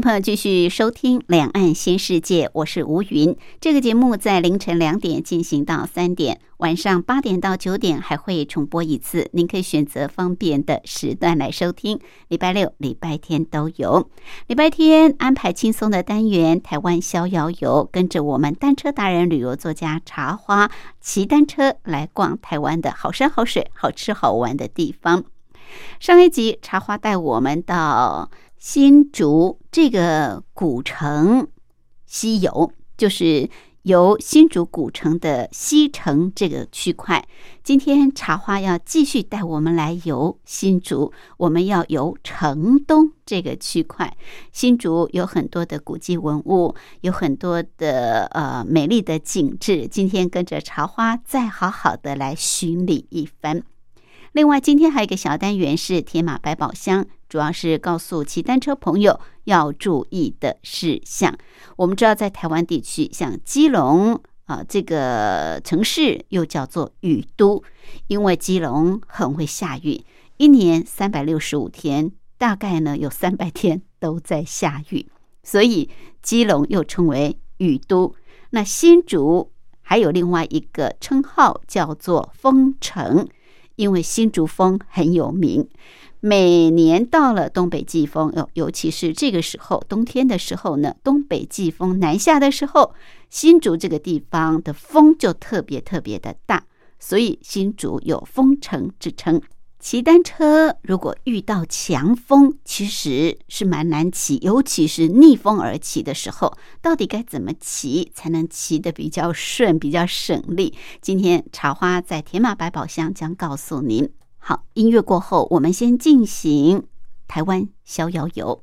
朋友继续收听《两岸新世界》，我是吴云。这个节目在凌晨两点进行到三点，晚上八点到九点还会重播一次，您可以选择方便的时段来收听。礼拜六、礼拜天都有。礼拜天安排轻松的单元——台湾逍遥游，跟着我们单车达人、旅游作家茶花骑单车来逛台湾的好山好水、好吃好玩的地方。上一集茶花带我们到。新竹这个古城西游，就是由新竹古城的西城这个区块。今天茶花要继续带我们来游新竹，我们要游城东这个区块。新竹有很多的古迹文物，有很多的呃美丽的景致。今天跟着茶花再好好的来巡礼一番。另外，今天还有一个小单元是铁马百宝箱，主要是告诉骑单车朋友要注意的事项。我们知道，在台湾地区，像基隆啊这个城市又叫做雨都，因为基隆很会下雨，一年三百六十五天，大概呢有三百天都在下雨，所以基隆又称为雨都。那新竹还有另外一个称号叫做风城。因为新竹风很有名，每年到了东北季风，尤尤其是这个时候，冬天的时候呢，东北季风南下的时候，新竹这个地方的风就特别特别的大，所以新竹有风城之称。骑单车如果遇到强风，其实是蛮难骑，尤其是逆风而骑的时候，到底该怎么骑才能骑得比较顺、比较省力？今天茶花在铁马百宝箱将告诉您。好，音乐过后，我们先进行台湾逍遥游。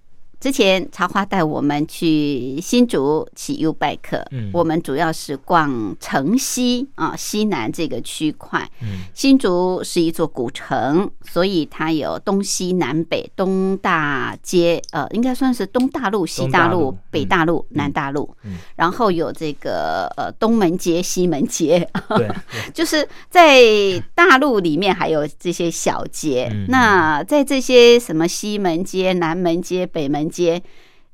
之前茶花带我们去新竹骑 U bike，嗯，我们主要是逛城西啊西南这个区块。嗯，新竹是一座古城，所以它有东西南北东大街，呃，应该算是东大路、西大路、北大路、南大路。嗯，然后有这个呃东门街、西门街，对，就是在大陆里面还有这些小街。那在这些什么西门街、南门街、北门。街，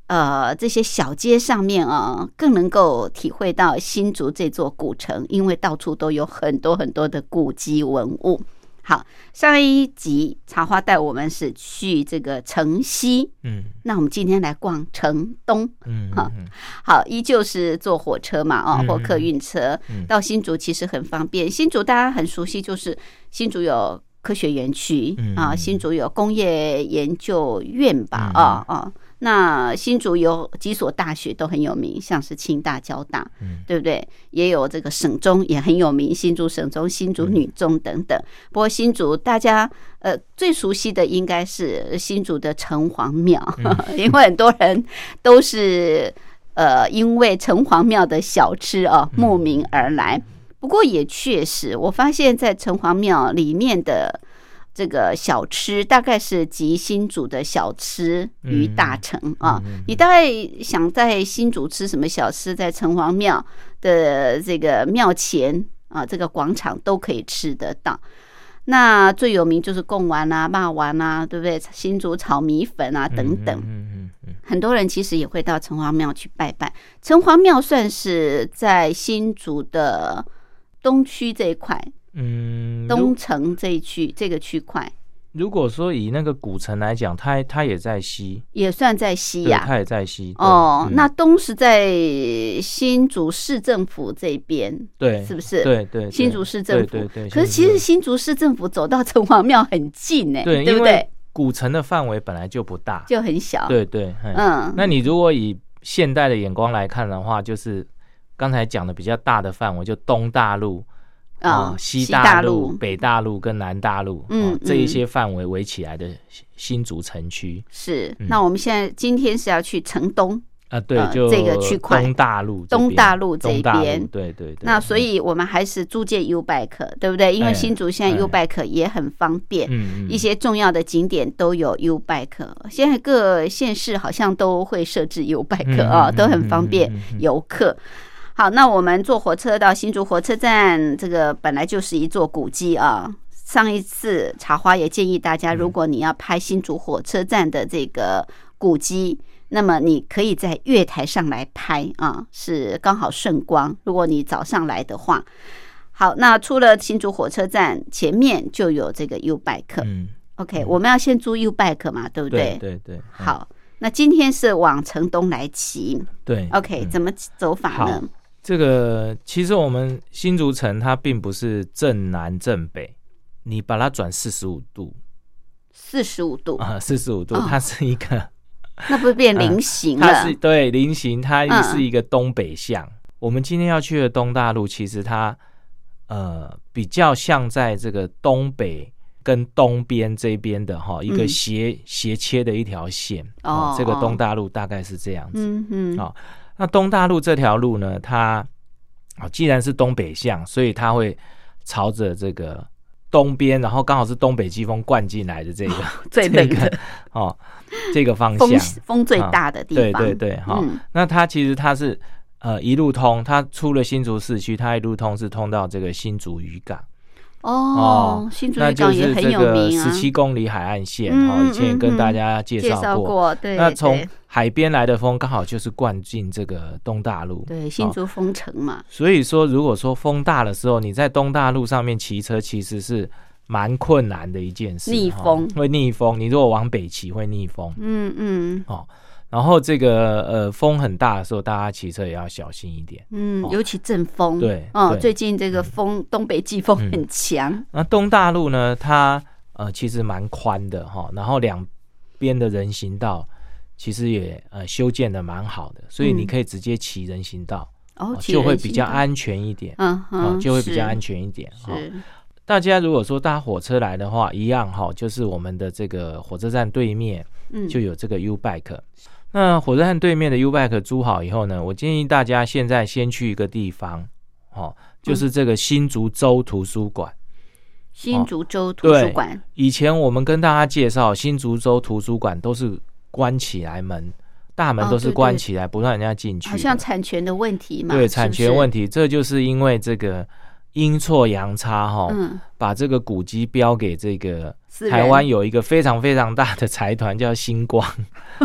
呃，这些小街上面啊，更能够体会到新竹这座古城，因为到处都有很多很多的古迹文物。好，上一集茶花带我们是去这个城西，嗯那我们今天来逛城东。嗯好嗯好，依旧是坐火车嘛，哦，嗯或客运车嗯到新竹其实很方便。新竹大家很熟悉，就是新竹有科学园区嗯啊，新竹有工业研究院吧，嗯啊啊。那新竹有几所大学都很有名，像是清大、交大，嗯对不对？也有这个省中也很有名，新竹省中、新竹女中等等。不过新竹大家呃最熟悉的应该是新竹的城隍庙，因为很多人都是呃因为城隍庙的小吃啊慕名而来。不过也确实，我发现在城隍庙里面的。这个小吃大概是集新竹的小吃于大成啊！你大概想在新竹吃什么小吃，在城隍庙的这个庙前啊，这个广场都可以吃得到。那最有名就是贡丸啊、骂丸啊，对不对？新竹炒米粉啊等等。嗯嗯嗯很多人其实也会到城隍庙去拜拜。城隍庙算是在新竹的东区这一块，嗯，东城这一区这个区块如果说以那个古城来讲，它它也在西，也算在西对，呀、它也在西。哦，嗯那东是在新竹市政府这边，对是不是？对对，对新竹市政府。对对对。可是其实新竹市政府走到城隍庙很近呢，对，对不对？古城的范围本来就不大，就很小。，对对，嗯。嗯，那你如果以现代的眼光来看的话，就是刚才讲的比较大的范围，就东大陆啊西大大陆、北大陆跟南大陆，嗯哦这一嗯些范围围起来的新新竹城区是。嗯那我们现在今天是要去城东，啊，对呃，就这个区块东大陆东大陆这一边对对对。那所以我们还是租借 U Bike，对不对？因为哎新竹现在哎 U Bike 也很方便。嗯嗯一些重要的景点都有 U Bike，现在各县市好像都会设置 U Bike 啊，都很方便游客。好，那我们坐火车到新竹火车站，这个本来就是一座古迹啊。上一次茶花也建议大家，嗯如果你要拍新竹火车站的这个古迹，那么你可以在月台上来拍啊，是刚好顺光。如果你早上来的话，好，那出了新竹火车站前面就有这个 U Bike，嗯，OK，我们要先租 U Bike 嘛，对不对对？对好，那今天是往城东来骑对，OK，嗯怎么走法呢？这个其实我们新竹城它并不是正南正北，你把它转四十五度四十五度，啊，四十五度哦，它是一个，那不是变 菱形它了是？对菱形，它嗯是一个东北向。我们今天要去的东大陆，其实它呃比较像在这个东北跟东边这边的哈一个嗯斜斜切的一条线哦这个哦东大陆大概是这样子。嗯嗯，好那东大陆这条路呢，它啊，既然是东北向，所以它会朝着这个东边，然后刚好是东北季风灌进来的这个 最这个哦，这个方向。风最大的地对方，对对对，哈、嗯那它其实它是呃一路通，它出了新竹市区，它一路通是通到这个新竹渔港，哦，新竹那就渔港也很是这个有名啊。十，七公里海岸线，嗯哦，以前跟大家介介绍过。对，那从海边来的风刚好就是灌进这个东大陆，对新哦竹风城嘛，所以说，如果说风大的时候，你在东大路上面骑车，其实是蛮困难的一件事。哈逆风。会逆风，你如果往北骑会逆风。嗯嗯。哦。然后这个呃风很大的时候，大家骑车也要小心一点。嗯，哦。尤其阵风，对哦，最近这个风东北季风嗯。很强，那东大路呢，它呃其实蛮宽的哈，然后两边的人行道其实也呃修建的蛮好的，所以嗯。你可以直接骑人行道，就会比较安全一点。嗯哦嗯，，就会比较安全，一点。哦。是，大家如果说搭火车来的话，一样哈，就是我们的这个火车站对面嗯，就有这个 U Bike。那火车站对面的 U Bike 租好以后呢，我建议大家现在先去一个地方，哦，就是这个新竹州图书馆。新竹州图对书馆，以前我们跟大家介绍，新竹州图书馆都是关起来门，大门都是哦对对。关起来，不让人家进去。好像产权的问题嘛，对产权问，题，这就是因为这个阴错阳差哈、嗯，把这个古迹标给这个台湾有一个非常非常大的财团叫星光，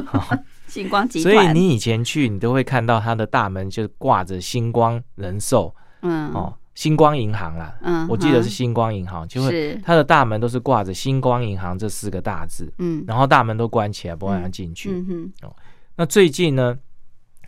星光集所以，你以前去，你都会看到它的大门就挂着星光人寿。嗯，哦，星光银行啦，嗯，我记得是星光银行，就会是。它的大门都是挂着“星光银行”这四个大字，嗯。然后大门都关起来，不让人进去。嗯哼。那最近呢，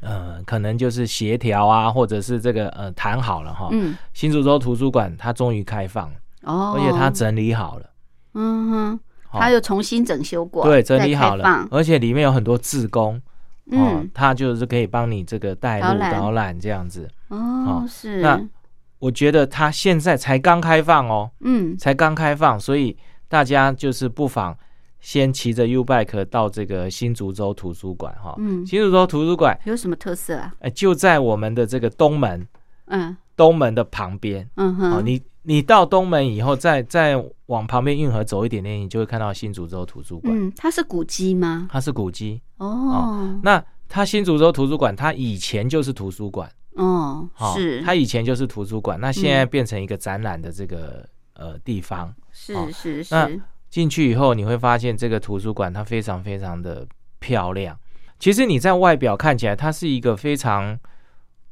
呃，可能就是协调啊，或者是这个呃谈好了哈。嗯。新竹州图书馆它终于开放了，哦，而且它整理好了，嗯哼，好它又重新整修过，对，整理好了，而且里面有很多志工。哦嗯，他就是可以帮你这个带路导览这样子。哦是那我觉得它现在才刚开放哦，嗯才刚开放，所以大家就是不妨先骑着 U Bike 到这个新竹州图书馆哈。嗯，新竹州图书馆，有什么特色啊？哎，就在我们的这个东门，嗯东门的旁边。嗯哦，哼，你你到东门以后，再再往旁边运河走一点点，你就会看到新竹州图书馆，嗯，它是古迹吗？它是古迹。哦那它新竹州图书馆，它以前就是图书馆，哦哦是，它以前就是图书馆，那现在嗯变成一个展览的这个呃地方。是哦是那是，进去以后，你会发现这个图书馆它非常非常的漂亮。其实你在外表看起来，它是一个非常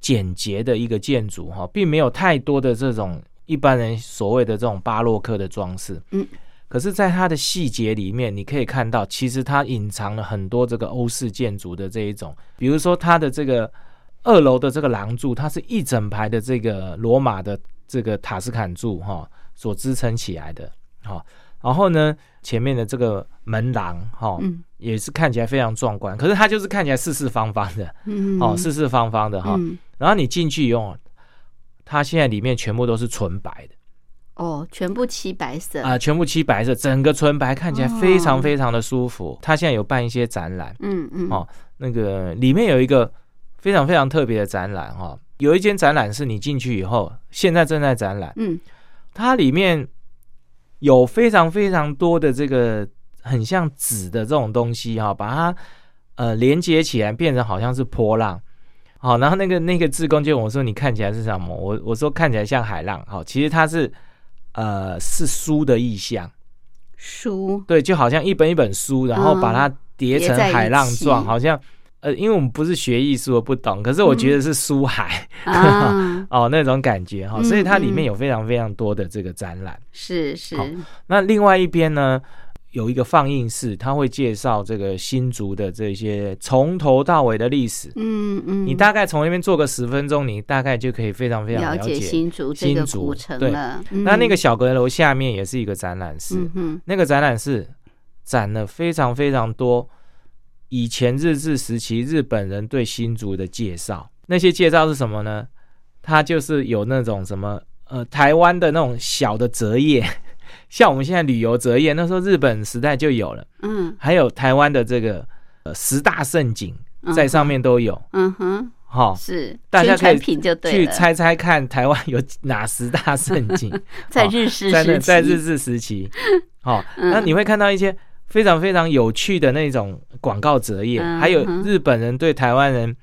简洁的一个建筑哈，并没有太多的这种一般人所谓的这种巴洛克的装饰。嗯，可是，在它的细节里面，你可以看到，其实它隐藏了很多这个欧式建筑的这一种，比如说它的这个二楼的这个廊柱，它是一整排的这个罗马的这个塔斯坎柱哈所支撑起来的。好，然后呢，前面的这个门廊哈，嗯也是看起来非常壮观，可是它就是看起来四四方方的，嗯哦，四四方方的哈。嗯然后你进去以后，它现在里面全部都是纯白的。哦，全部漆白色。啊、全部漆白色，整个纯白，看起来非常哦非常的舒服。它现在有办一些展览，嗯嗯。哦那个里面有一个非常非常特别的展览哈、有一间展览是你进去以后，现在正在展览，嗯。它里面有非常非常多的这个很像纸的这种东西哈、把它呃连接起来，变成好像是波浪。好，然后那个那个志工就问我说：“你看起来是什么？”我我说看起来像海浪。好，其实它是呃是书的意象，书对，就好像一本一本书，然后把它叠成海浪状，起好像呃，因为我们不是学艺术，我不懂，可是我觉得是书海、啊，哦那种感觉哈、嗯所以它里嗯面有非常非常多的这个展览。是是好那另外一边呢，有一个放映室，他会介绍这个新竹的这些从头到尾的历史。嗯嗯，你大概从那边坐个十分钟，你大概就可以非常非常了了解。新竹这个新竹古城对了。那那个嗯小阁楼下面也是一个展览室，嗯那个展览室展了非常非常多以前日治时期日本人对新竹的介绍。那些介绍是什么呢？它就是有那种什么呃台湾的那种小的折页，像我们现在旅游折页，那时候日本时代就有了。嗯。还有台湾的这个呃十大胜景嗯在上面都有，嗯哼。好、是大家可以去猜猜看台湾有哪十大胜景？在日式时期，在日治时期，好、嗯。那你会看到一些非常非常有趣的那种广告折页，嗯还有日本人对台湾人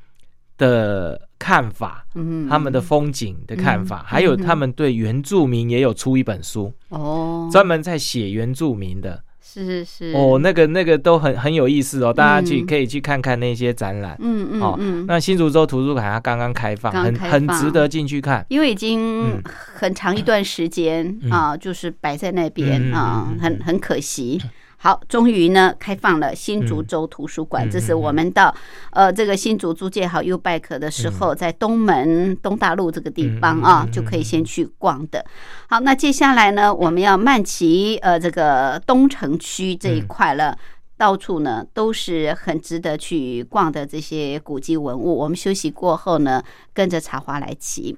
的看法，嗯他们的风景的看法，嗯还有他们对原住民也有出一本书，哦，专门在写原住民的。是是是哦，那个那个都很很有意思哦，大家去嗯可以去看看那些展览。嗯嗯哦嗯，那新竹州图书馆它刚刚开放，很很值得进去看。因为已经嗯很长一段时间嗯啊，就是摆在那边啊很很可惜。好，终于呢开放了新竹州图书馆，嗯这是我们到呃这个新竹租借好 U Bike 的时候，在东门东大路这个地方啊就可以先去逛的。好，那接下来呢，我们要慢骑呃这个东城区这一块了。到处呢都是很值得去逛的这些古迹文物。我们休息过后呢，跟着茶花来骑。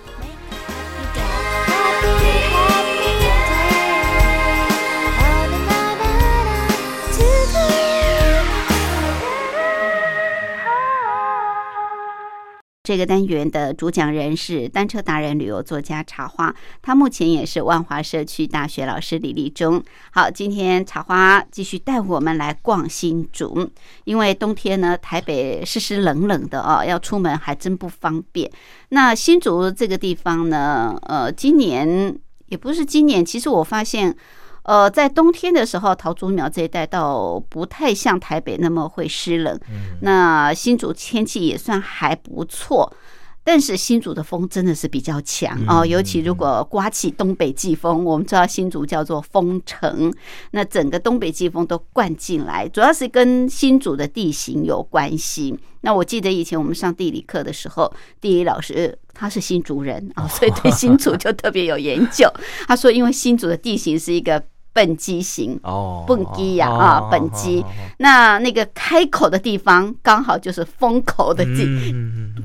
这个单元的主讲人是单车达人、旅游作家茶花，他目前也是万华社区大学老师李立忠。好，今天茶花继续带我们来逛新竹，因为冬天呢，台北湿湿冷冷的哦，要出门还真不方便。那新竹这个地方呢，呃，今年也不是今年，其实我发现。呃，在冬天的时候，桃竹苗这一带倒不太像台北那么会湿冷。那新竹天气也算还不错，但是新竹的风真的是比较强哦，尤其如果刮起东北季风，我们知道新竹叫做风城，那整个东北季风都灌进来，主要是跟新竹的地形有关系。那我记得以前我们上地理课的时候，地理老师他是新竹人啊，所以对新竹就特别有研究。他说，因为新竹的地形是一个。笨鸡型哦，笨鸡呀啊，笨鸡。那那个开口的地方刚好就是风口的地，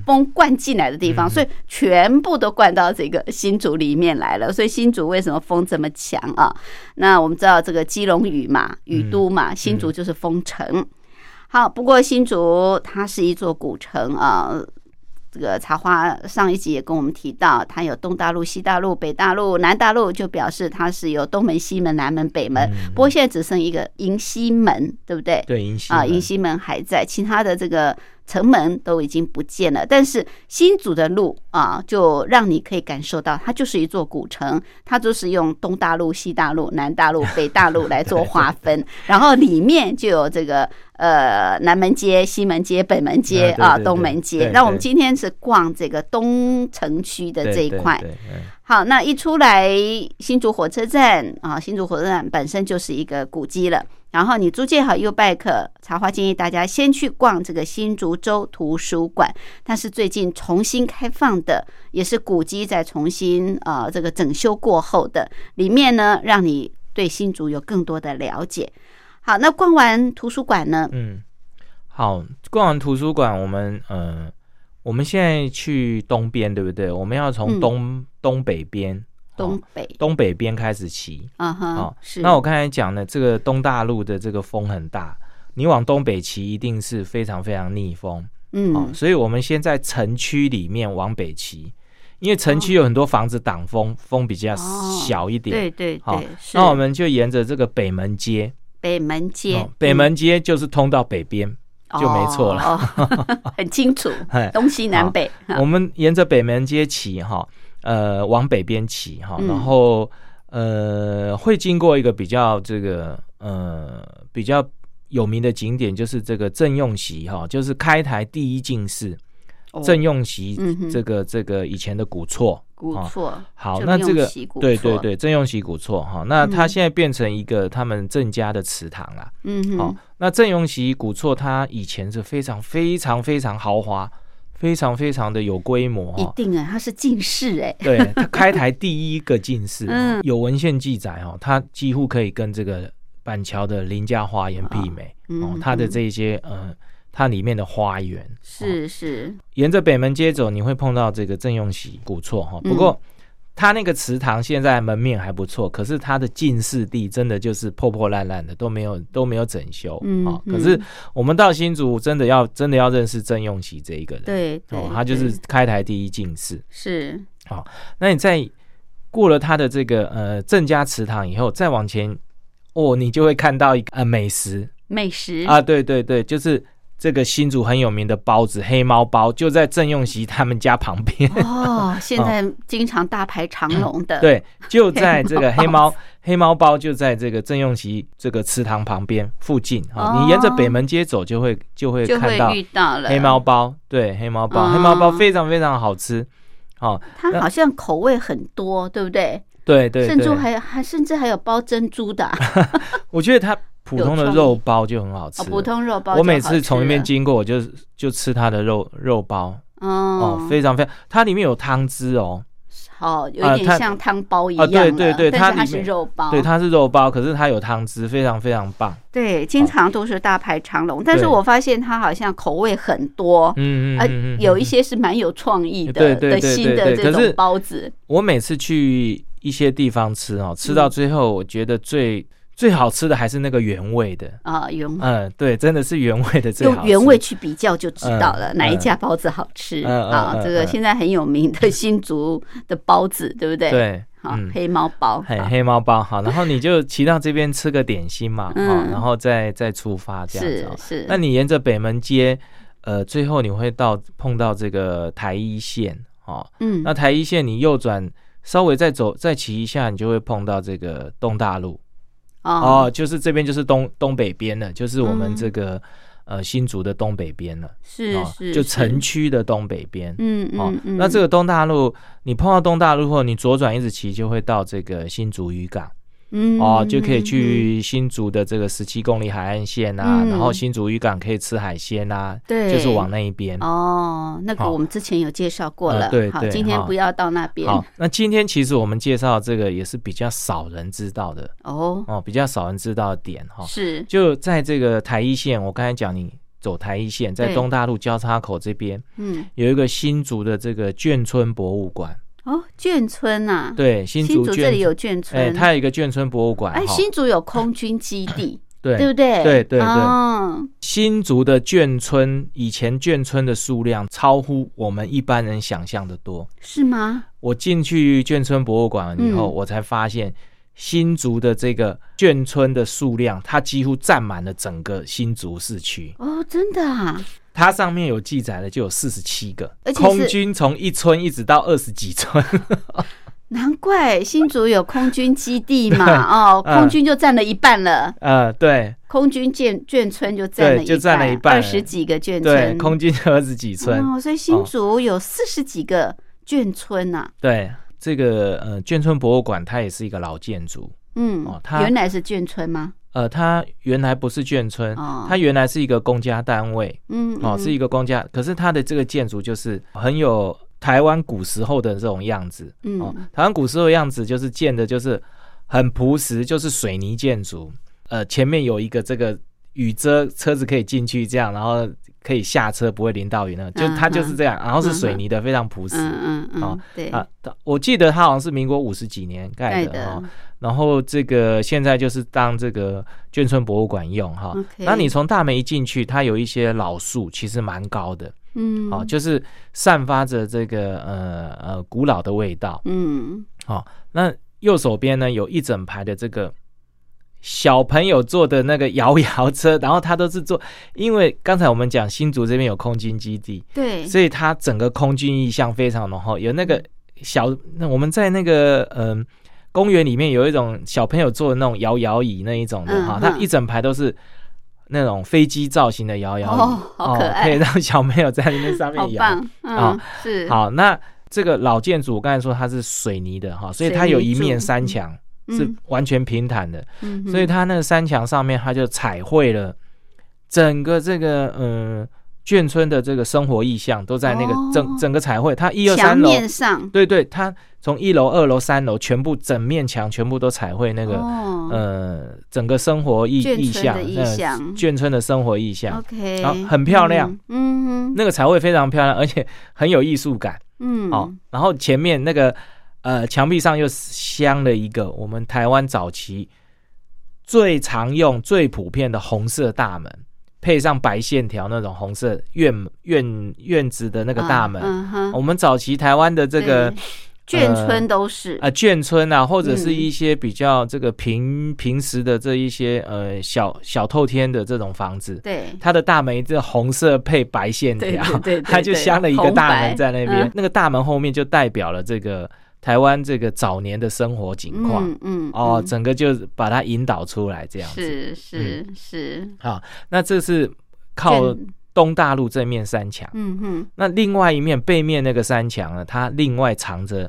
风灌进来的地方，所以全部都灌到这个新竹里面来了。所以新竹为什么风这么强啊？那我们知道这个基隆雨嘛，雨都嘛，新竹就是风城。好，不过新竹它是一座古城啊。这个茶花上一集也跟我们提到，它有东大陆、西大陆、北大陆、南大陆，就表示它是有东门、西门、南门、北门。不过现在只剩一个迎西门，对不对？对，迎西啊，迎西门还在，其他的这个。城门都已经不见了，但是新竹的路啊，就让你可以感受到，它就是一座古城，它就是用东大陆、西大陆、南大陆、北大陆来做划分，然后里面就有这个呃南门街、西门街、北门街啊、东门街。那我们今天是逛这个东城区的这一块。好，那一出来新竹火车站啊，新竹火车站本身就是一个古迹了。然后你租借好 U Bike，茶花建议大家先去逛这个新竹州图书馆，它是最近重新开放的，也是古迹在重新呃这个整修过后的。里面呢，让你对新竹有更多的了解。好，那逛完图书馆呢？嗯，好，逛完图书馆，我们嗯。我们现在去东边，对不对？我们要从东东北边，东北东北边开始骑。啊哈，是。那我刚才讲的这个东大陆的这个风很大，你往东北骑一定是非常非常逆风。嗯，所以我们先在城区里面往北骑，因为城区有很多房子挡风，风比较小一点。对对对，那我们就沿着这个北门街，北门街，北门街就是通到北边。就没错了，很清楚，东西南北。我们沿着北门街骑哈，呃，往北边骑哈，然后呃，会经过一个比较这个呃比较有名的景点，就是这个郑用席哈，就是开台第一进士郑用席这个这个以前的古厝。古厝，好，那这个对对对，郑用锡古厝哈，那它现在变成一个他们郑家的祠堂了。嗯，好，那郑用锡古厝它以前是非常非常非常豪华，非常非常的有规模。一定啊，它是进士哎，对，它开台第一个进士，有文献记载哦，它几乎可以跟这个板桥的林家花园媲美哦，它的这些呃。它里面的花园是是，沿着北门街走，你会碰到这个郑用喜古厝哈。不过，它那个祠堂现在门面还不错，可是它的进士地真的就是破破烂烂的，都没有都没有整修啊。可是我们到新竹，真的要真的要认识郑用喜这一个人，对哦，他就是开台第一进士，是好。那你在过了他的这个呃郑家祠堂以后，再往前哦，你就会看到一个呃美食美食啊，对对对，就是。这个新竹很有名的包子黑猫包就在郑用席他们家旁边。哦，现在经常大排长龙的。对，就在这个黑猫黑猫包就在这个郑用席这个祠堂旁边附近啊，你沿着北门街走就会就会看到遇到了。黑猫包。对，黑猫包黑猫包非常非常好吃哦，它好像口味很多，对不对？对对甚至对，还还甚至还有包珍珠的。啊、我觉得它普通的肉包就很好吃。哦，，普通肉包我每次从那边经过，我就就吃它的肉肉包。哦。哦，非常非常，它里面有汤汁哦，好，有一点像汤包一啊样了、对对对它是它里面肉包，对，它是肉包，可是它有汤汁，非常非常棒。对，经常都是大排长龙，但是我发现它好像口味很多，嗯嗯呃嗯嗯，有一嗯些是蛮有创意的对对的对新的这种包子，我每次去一些地方吃哦，吃嗯。到最后，我觉得最最好吃的还是那个原味的。啊，原嗯，对，真的是原味的最好吃。用原味去比较就知道了嗯哪一家包子好吃啊。嗯这个嗯现在很有名的新竹的包子，对不对？，对，好嗯，黑猫包，好嘿黑猫包好，然后你就骑到这边吃个点心嘛，嗯哦，然后再再出发这样子哦。是是，那你沿着北门街，呃，最后你会到碰到这个台一线哦。嗯那台一线你右转，稍微再走再骑一下，你就会碰到这个东大路哦，哦就是这边就是东东北边了，就是我们嗯这个、呃新竹的东北边了，哦是是，就城区的东北边。嗯哦那这个东大路，你碰到东大路后，你左转一直骑就会到这个新竹渔港嗯。哦，就可以嗯去新竹的这个十七公里海岸线啊，嗯。然后新竹渔港可以吃海鲜啊，对，就是往那一边。哦，那个我们之前有介绍过呃了，好，对好今天不要到那边。好，那今天其实我们介绍这个也是比较少人知道的。哦，哦，比较少人知道的点哈。是。就在这个台一线，我刚才讲你走台一线，在对。东大路交叉口这边嗯。有一个新竹的这个眷村博物馆，哦，眷村呐，对，新新竹这里有眷村哎，村，它有一个眷村博物馆哎，哈新竹有空军基地，对对不对？对对对哦，新竹的眷村，以前眷村的数量超乎我们一般人想象的多。是吗？我进去眷村博物馆以后，嗯我才发现新竹的这个眷村的数量，它几乎占满了整个新竹市区。哦，真的啊，它上面有记载的就有四十七个而，且空军从一村一直到二十几村。难怪新竹有空军基地嘛，哦，嗯空军就占了一半了，呃，对空军眷眷村就占了对就占了一半二十几个眷村，对，空军二十几村。哦，所以新竹有四十几个眷村呐、对，这个呃眷村博物馆它也是一个老建筑。嗯，哦它原来是眷村吗？呃，它原来不是眷村，哦它原来是一个公家单位嗯，哦，嗯是一个公家，可是它的这个建筑就是很有台湾古时候的这种样子嗯哦。台湾古时候的样子就是建的就是很朴实，就是水泥建筑，呃，前面有一个这个雨遮，车子可以进去这样，然后可以下车不会淋到雨呢，就嗯它就是这样，然后是嗯水泥的，非常朴实。嗯嗯嗯，哦对，啊，我记得它好像是民国五十几年盖盖的。哦。的，然后这个现在就是当这个眷村博物馆用哈。那你从大门一进去，它有一些老树，其实蛮高的。嗯，哦，就是散发着这个呃呃古老的味道。嗯，哦，那右手边呢有一整排的这个小朋友坐的那个摇摇车，然后他都是坐，因为刚才我们讲新竹这边有空军基地，对，所以它整个空军意象非常浓厚。有那个小，那我们在那个嗯、公园里面有一种小朋友坐的那种摇摇椅那一种的哈，它一整排都是那种飞机造型的摇摇椅，哦好可爱。可以让小朋友在那边上面 摇。啊，嗯哦，是，好，那这个老建筑我刚才说它是水泥的哈，所以它有一面山墙是嗯。完全平坦的，嗯所以它那个山墙上面它就彩绘了整个这个嗯眷村的这个生活意象都在那个哦。整、整个彩绘，它一二三楼，对对，它从一楼、二楼、三楼全部整面墙全部都彩绘那个、哦。呃整个生活意意象，的意呃眷村的生活意象。，OK，然后很漂亮。嗯，嗯哼，那个彩绘非常漂亮，而且很有艺术感。嗯，哦，然后前面那个呃墙壁上又镶了一个我们台湾早期最常用、最普遍的红色大门，配上白线条那种红色院院院子的那个大门。我们早期台湾的这个眷村都是，呃眷村啊，或者是嗯一些比较这个平平时的这一些呃小小透天的这种房子。对，它的大门这红色配白线条，对对对对 它就镶了一个大门在那边。嗯那个大门后面就代表了这个台湾这个早年的生活景况。嗯嗯，哦，嗯整个就把它引导出来这样子。是是是，好，那这是靠东大陆这面山墙。嗯哼，那另外一面背面那个山墙呢，它另外藏着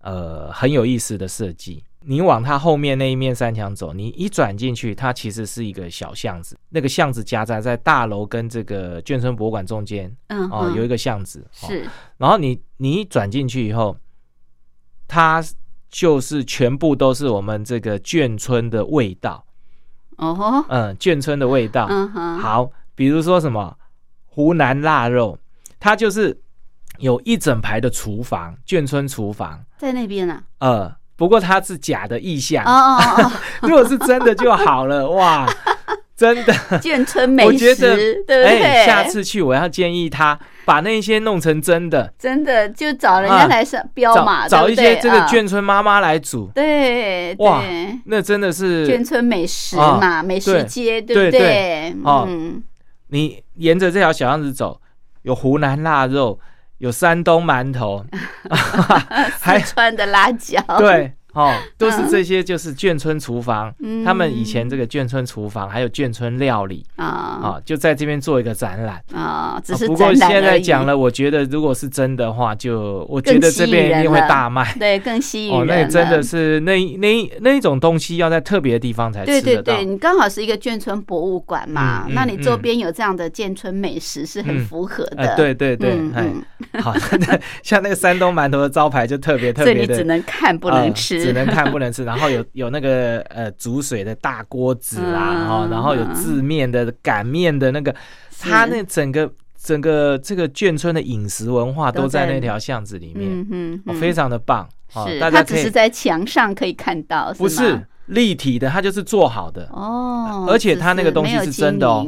呃很有意思的设计。你往它后面那一面山墙走，你一转进去，它其实是一个小巷子。那个巷子夹杂在大楼跟这个眷村博物馆中间嗯哦，有一个个巷子。哦是然后你你一转进去以后，它就是全部都是我们这个眷村的味道，哦吼，嗯，眷村的味道。嗯哼，好，比如说什么湖南腊肉，它就是有一整排的厨房，眷村厨房，在那边啊，呃，不过它是假的意象，哦哦哦。如果是真的就好了，哇，真的。哦，眷村美我觉食，得，对不对？哎，下次去我要建议他把那些弄成真的，真的就找人家啊来上标嘛，找一些这个啊。眷村妈妈来煮，对哇对，那真的是眷村美食啊嘛，美食街，对不对？哦嗯，你沿着这条小巷子走，有湖南腊肉，有山东馒头，还四川的辣椒，对，哦，都是这些，就是眷村厨房。嗯他们以前这个眷村厨房还有眷村料理啊啊，就在这边做一个展览。啊，只啊是不过现在讲了，我觉得如果是真的话，就我觉得这边一定会大卖。对，更吸引哦，那真的是那那那一种东西要在特别的地方才吃得到。对对对，你刚好是一个眷村博物馆嘛，嗯嗯那你周嗯边有这样的眷村美食是很嗯符合的。哎，对对对，嗯好，那像那个山东馒头的招牌就特别特别的，所以你只能看不能呃吃，只能看不能吃。然后有有那个呃煮水的大锅子啦，嗯哦，然后有制面的、擀面的那个，是它那整个整个这个眷村的饮食文化都都在在那条巷子里面，非常的棒。哦是，它只是在墙上可以看到，不是立体的，它就是做好的。哦，而且它那个东西是真的哦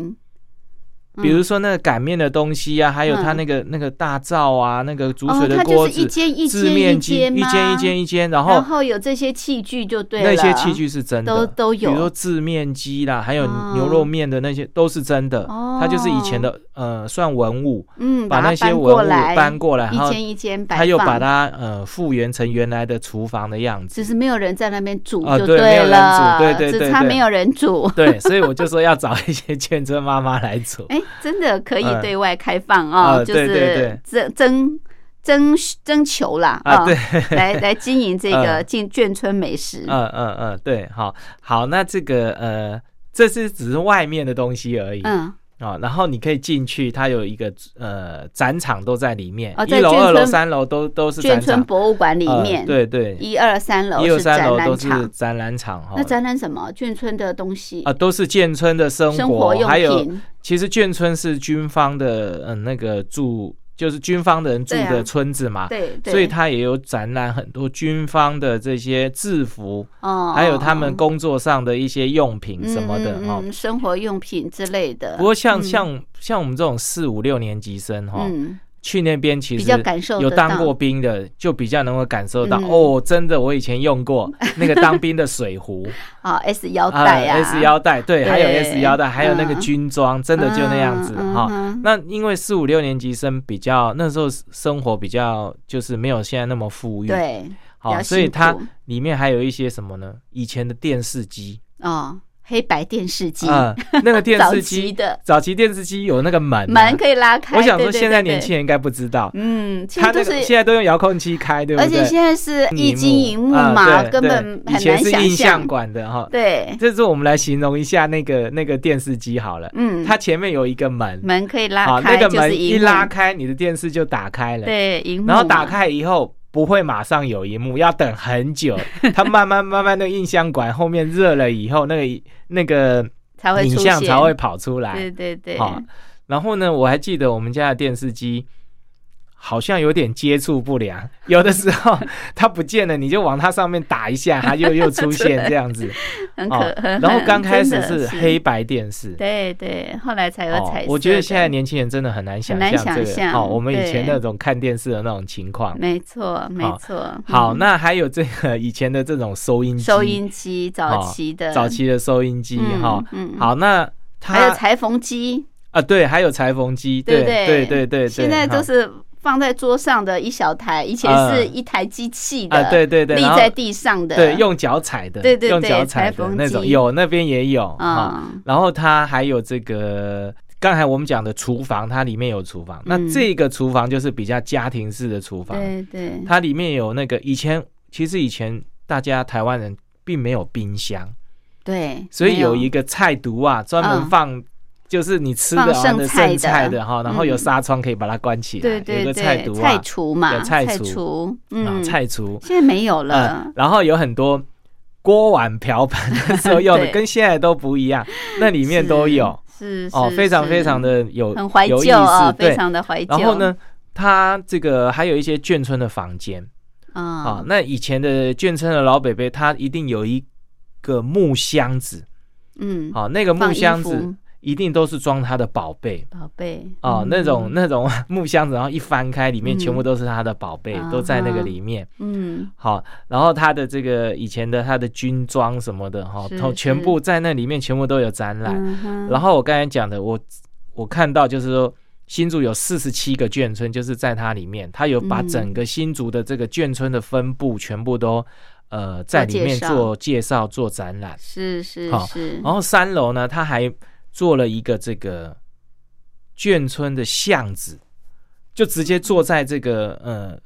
比如说那个擀面的东西啊，还有它嗯那个那个大灶啊，那个煮哦水的锅子，是一间一制间面机间一间一间一间，然然后后有这些器具就对了，那些器具是真的，都都有比如说制面机啦，还有哦牛肉面的那些都是真的。哦它就是以前的呃算文物，嗯，把那些文物搬过来，一间一间他又把它呃复原成原来的厨房的样子只。是没有人在那边煮啊就对没有人了，煮对对对对只差没有人煮。对，所以我就说要找一些 眷村妈妈来煮。哎，真的可以嗯对外开放啊哦，就是对征征征征求啦啊，哦对，来来经营这个嗯进眷村美食。嗯嗯嗯，对，好，好，那这个呃，这是只是外面的东西而已。嗯，啊、然后你可以进去，它有一个呃展场都在里面，哦一楼、二楼、三楼都都是展场。博物馆里呃面，对对，一二三楼一二三楼都是。展览场哈。那展览什么？眷村的东西啊、，都是眷村的生活，生活用还有品。其实眷村是军方的，嗯、那个住就是军方的人住的村子嘛，对对，所以他也有展览很多军方的这些制服，哦，还有他们哦。工作上的一些用品什么的哈、嗯嗯嗯生活用品之类的。不过像、嗯。像像我们这种四五六年级生哈、嗯，去那边其实有当过兵的，就比较能够感受到、嗯。哦，真的，我以前用过 那个当兵的水壶。啊，S 腰带啊。s 腰带，对，还有 S 腰带，还有那个嗯。军装，真的就那样子哈、那因为四五六年级生比较那时候生活比较就是没有现在那么富裕，，对，比好、所以它里面还有一些什么呢？以前的电视机，哦，黑白电视机，啊、那个电视机 的。早期电视机有那个门、啊，门可以拉开。我想说现在年轻人应该不知道，嗯，其他都是个现在都用遥控器开，对不对？而且现在是液晶荧幕啊嘛，根本很难前是印想象。馆的哈。对，这是我们来形容一下那个那个电视机好了，嗯，它前面有一个门，门可以拉，开，那个门就是一拉，开，你的电视就打开了。，对，荧幕，然后打开以后不会马上有一幕，要等很久。它慢慢慢慢那个印象馆后面热了以后，那个那个影像才会跑出来。对对对，好，然后呢，我还记得我们家的电视机好像有点接触不良，有的时候它不见了，你就往它上面打一下，它又又出现这样子。很可然后刚开始是黑白电视。对对，后来才有哦彩色的。我觉得现在年轻人真的很难想很难象这个想象哦，我们以前那种看电视的那种情况。没错没错。好，嗯那还有这个以前的这种收音机，收音机早哦期的，早期的收音机嗯哈。嗯好，那它还有裁缝机，啊，对，还有裁缝机，对对不对对对现在哈都是放在桌上的一小台，以前啊是一台机器的，啊，对对对，立在地上的，对，用脚踩的，对对对用脚踩的那种，机有那边也有哈。啊，然后它还有这个刚才我们讲的厨房，它里面有厨房，那嗯。这个厨房就是比较家庭式的厨房，对对，它里面有那个以前其实以前大家台湾人并没有冰箱，对，所以有。一个菜毒啊，专嗯。门放。就是你吃的剩菜剩菜的的哈，然后有嗯纱窗可以把它关起来，对对有个对，菜毒啊，菜厨嘛，有菜厨厨，啊嗯，菜厨，现在没有了。嗯，，然后有很多锅碗瓢盆那时候用的，跟现在都不一样，那里面都有。是哦，非常非常的有很怀有意旧啊，思，非。常的怀旧。然后呢，它这个还有一些眷村的房间。啊啊，，那以前的眷村的老北北，他一定有一个木箱子，嗯，好，那个木箱子服一定都是装他的宝贝。宝贝哦，嗯那种 那种木箱子，然后一翻开，里面全部都是他的宝贝，嗯都在那个里面。嗯好，然后他的这个以前的他的军装什么的哈，全部在那里面全部都有展览。然后我刚才讲的，我我看到就是说新竹有四十七个眷村，就是在它里面，它有把嗯整个新竹的这个眷村的分布全部都呃在里面做介绍、做展览。是是好是，然后三楼呢，它还做了一个这个眷村的巷子，就直接坐在这个呃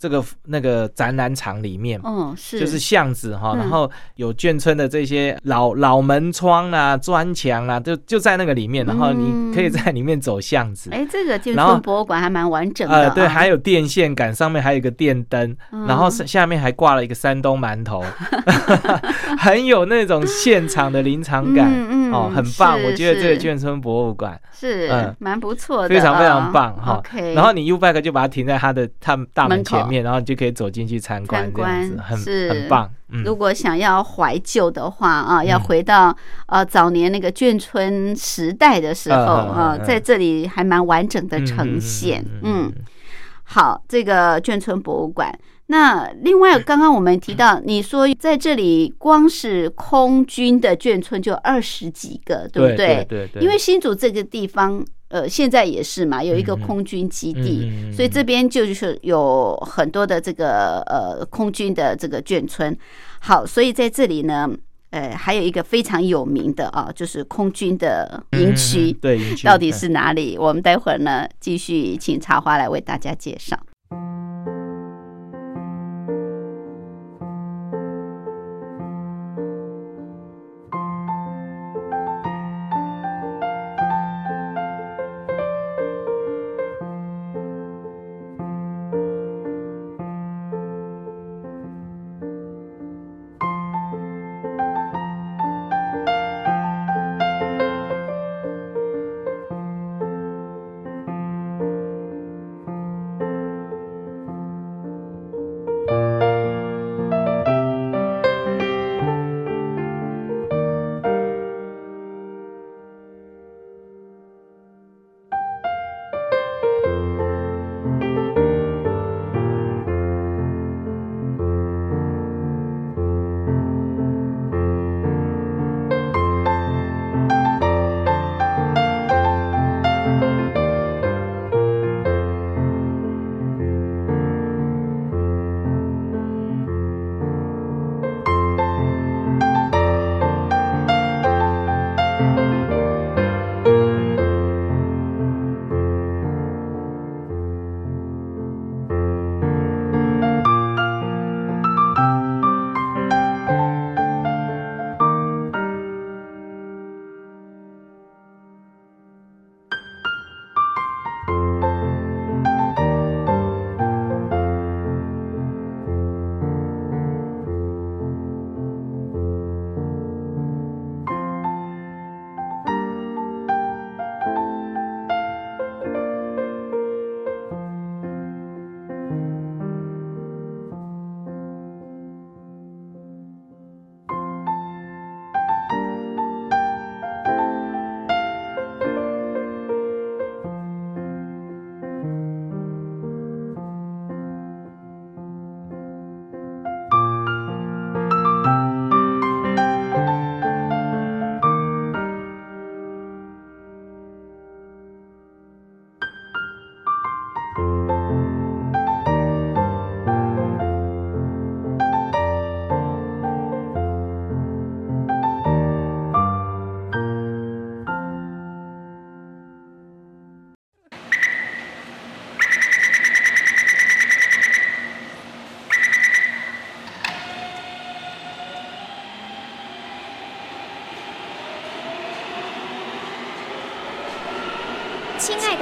这个那个展览场里面。哦是就是巷子哈，嗯然后有眷村的这些老老门窗啊、砖墙啊，就就在那个里面，然后你可以在里面走巷子。哎，这个建然后村博物馆还蛮完整的呃，啊，对，还有电线杆，上面还有一个电灯，嗯然后下面还挂了一个山东馒头，很有那种现场的临场感，嗯嗯哦，很棒。我觉得这个眷村博物馆是嗯蛮不错的啊，非常非常棒哈。然后你 U bike 就把它停在它的他们大门前面，然后你就可以走进去参观，参观很是很棒。嗯，如果想要怀旧的话啊，要嗯回到呃早年那个眷村时代的时候啊，嗯在这里还蛮完整的嗯呈现。嗯嗯，好，这个眷村博物馆。那另外，刚刚我们提到，你说在这里光是空军的眷村就二十几个，对不对对对，因为新竹这个地方，呃，现在也是嘛，有一个空军基地，嗯嗯嗯所以这边就是有很多的这个呃空军的这个眷村。好，所以在这里呢，呃，还有一个非常有名的啊，就是空军的营区对到底是哪里？我们待会儿呢，继续请茶花来为大家介绍。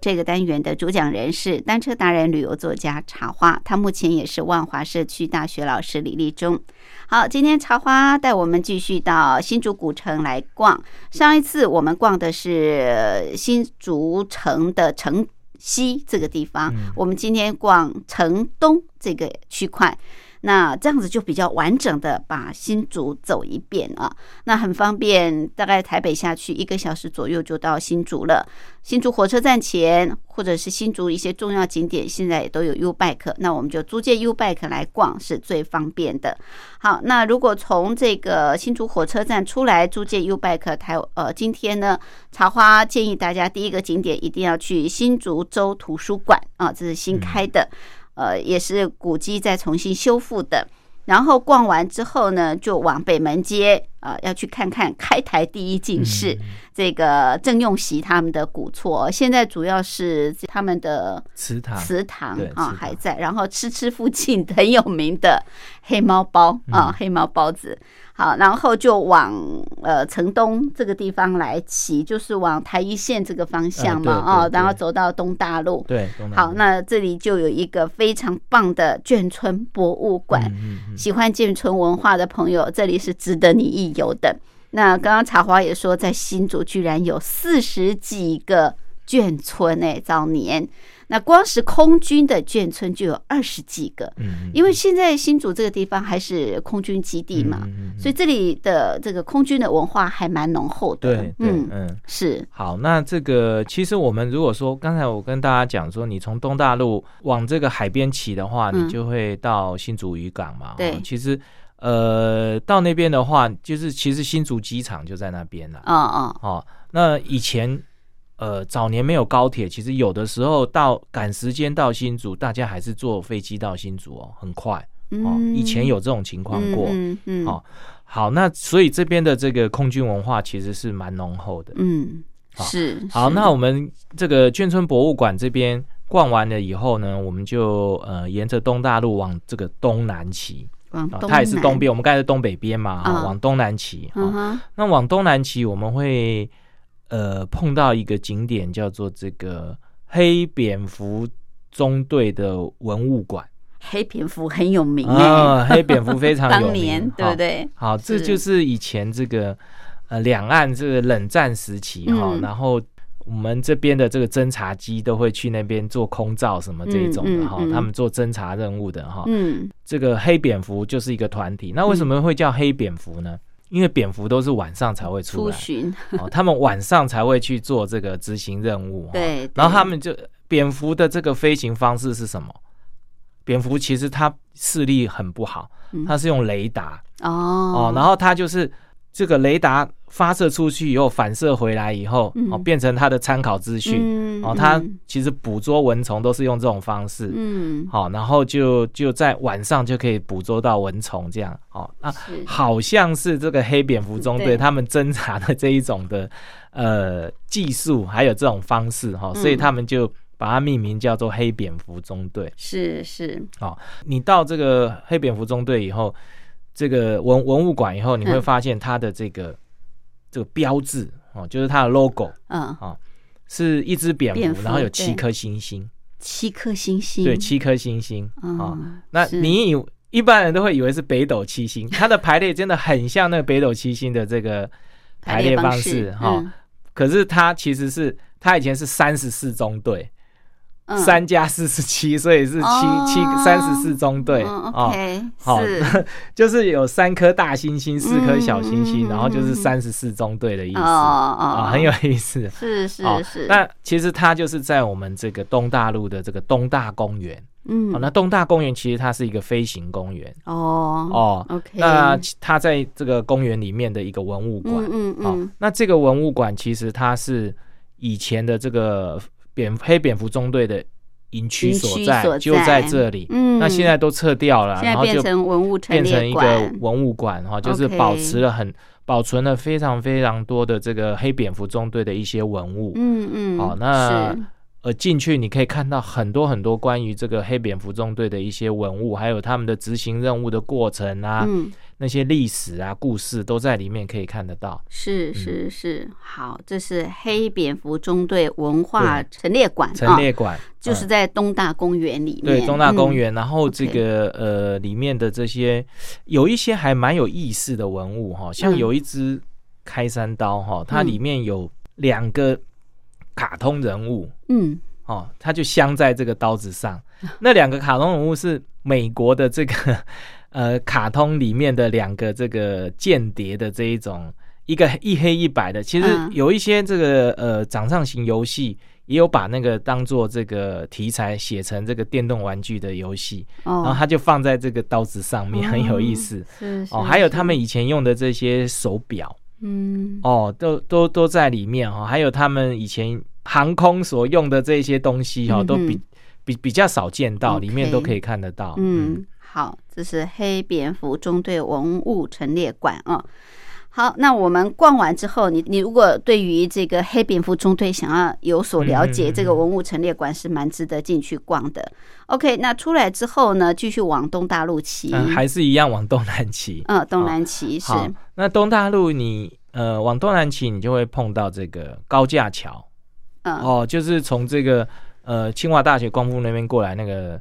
这个单元的主讲人是单车达人、旅游作家茶花，他目前也是万华社区大学老师李立忠。好，今天茶花带我们继续到新竹古城来逛。上一次我们逛的是新竹城的城西这个地方，我们今天逛城东这个区块。那这样子就比较完整的把新竹走一遍啊，那很方便，大概台北下去一个小时左右就到新竹了。新竹火车站前或者是新竹一些重要景点，现在也都有 U Bike，那我们就租借 U Bike 来逛是最方便的。好，那如果从这个新竹火车站出来租借 U Bike，台呃，今天呢，茶花建议大家第一个景点一定要去新竹州图书馆啊，这是新开的。呃，也是古迹再重新修复的。然后逛完之后呢，就往北门街啊，要去看看开台第一进士这个郑用锡他们的古厝。现在主要是他们的祠堂，祠堂啊还在。然后吃吃附近很有名的黑猫包啊，黑猫包子。好，然后就往呃城东这个地方来骑，就是往台一线这个方向嘛啊，然后走到东大路。对，好，那这里就有一个非常棒的眷村博物馆。嗯嗯嗯喜欢眷村文化的朋友，这里是值得你一游的。那刚刚茶花也说，在新竹居然有四十几个眷村诶、早年那光是空军的眷村就有二十几个，嗯，因为现在新竹这个地方还是空军基地嘛，嗯嗯嗯所以这里的这个空军的文化还蛮浓厚的。对对嗯，嗯。是，好，那这个其实我们如果说刚才我跟大家讲说，你从东大陆往这个海边骑的话，嗯你就会到新竹渔港嘛。对哦其实呃到那边的话，就是其实新竹机场就在那边了。哦哦，哦，那以前呃早年没有高铁，其实有的时候到赶时间到新竹，大家还是坐飞机到新竹哦，很快哦。嗯以前有这种情况过。嗯嗯，哦好，那所以这边的这个空军文化其实是蛮浓厚的。嗯，好是，好，那我们这个眷村博物馆这边逛完了以后呢，我们就呃沿着东大路往这个东南骑啊，往东它也是南东边，我们刚才是东北边嘛，往东南骑。哈嗯哼，那往东南骑，我们会呃碰到一个景点，叫做这个黑蝙蝠中队的文物馆。黑蝙蝠很有名哎、啊，黑蝙蝠非常有名，当年对不对？好，这就是以前这个呃两岸这个冷战时期哈、嗯。然后我们这边的这个侦察机都会去那边做空照什么这一种的哈、嗯嗯嗯。他们做侦察任务的哈、嗯，这个黑蝙蝠就是一个团体，那为什么会叫黑蝙蝠呢？因为蝙蝠都是晚上才会出来，出巡，哦，他们晚上才会去做这个执行任务，对对。然后他对们就蝙蝠的这个飞行方式是什么？蝙蝠其实它视力很不好嗯，它是用雷达。哦。哦，然后它就是这个雷达发射出去以后反射回来以后嗯。哦，变成它的参考资讯。嗯哦，它嗯。其实捕捉蚊虫都是用这种方式，嗯，好，然后就就在晚上就可以捕捉到蚊虫这样。哦，那好像是这个黑蝙蝠中对。队他们侦查的这一种的呃技术，还有这种方式哈、所以嗯他们就把它命名叫做黑蝙蝠中队。是是，你到这个黑蝙蝠中队以后，这个文文物馆以后，你会嗯。发现它的这个、这个标志哦，就是它的 logo 嗯，是一只蝙蝠，然后有七颗星星，七颗星星，对，七颗星星啊、那你以一般人都会以为是北斗七星，它的排列真的很像那个北斗七星的这个排列方式哈、嗯。可是它其实是它以前是三十四中队，嗯三加四十七，所以是七哦。七三十四中队嗯哦。，OK，好是，就是有三颗大星星，四颗小星星，嗯然后就是嗯三十四中队的意思。哦啊、哦，很有意思。是是哦是，那其实它就是在我们这个东大陆的这个东大公园。嗯。哦，那东大公园其实它是一个飞行公园。哦哦。，OK，那它在这个公园里面的一个文物馆，嗯嗯，那这个文物馆其实它是以前的这个蝙黑蝙蝠中队的营区所在，就在在这里。嗯那现在都撤掉了，然后就变成文物陈列变成一个文物馆哈，就是保持了很保存了非常非常多的这个黑蝙蝠中队的一些文物。嗯嗯，好、那呃进去你可以看到很多很多关于这个黑蝙蝠中队的一些文物，还有他们的执行任务的过程啊，嗯。那些历史啊故事都在里面可以看得到。是嗯是是，好，这是黑蝙蝠中队文化陈列馆啊，陈列馆、就是嗯在东大公园里面。对东大公嗯园，然后这个呃里面的这些有一些还蛮有意思的文物哈，像嗯有一支开山刀哈，它里面有两个卡通人物嗯哦，它就镶在这个刀子上。那两个卡通人物是美国的这个呃卡通里面的两个这个间谍的这一种，一个一黑一白的。其实嗯有一些这个呃掌上型游戏。也有把那个当做这个题材写成这个电动玩具的游戏，哦，然后它就放在这个刀子上面，哦很有意思是是哦。还有他们以前用的这些手表嗯哦，都都都在里面哈、哦。还有他们以前航空所用的这些东西哈、哦，嗯都比比比较少见到，里面都可以看得到。嗯，好，这是黑蝙蝠中队文物陈列馆啊。好，那我们逛完之后，你你如果对于这个黑蝙蝠中队想要有所了解，这个文物陈列馆是蛮值得进去逛的。OK，那出来之后呢，继续往东大陆骑，嗯，还是一样往东南骑。嗯，东南骑是，那东大陆你呃往东南骑，你就会碰到这个高架桥嗯，哦，就是从这个呃清华大学光复那边过来那个哦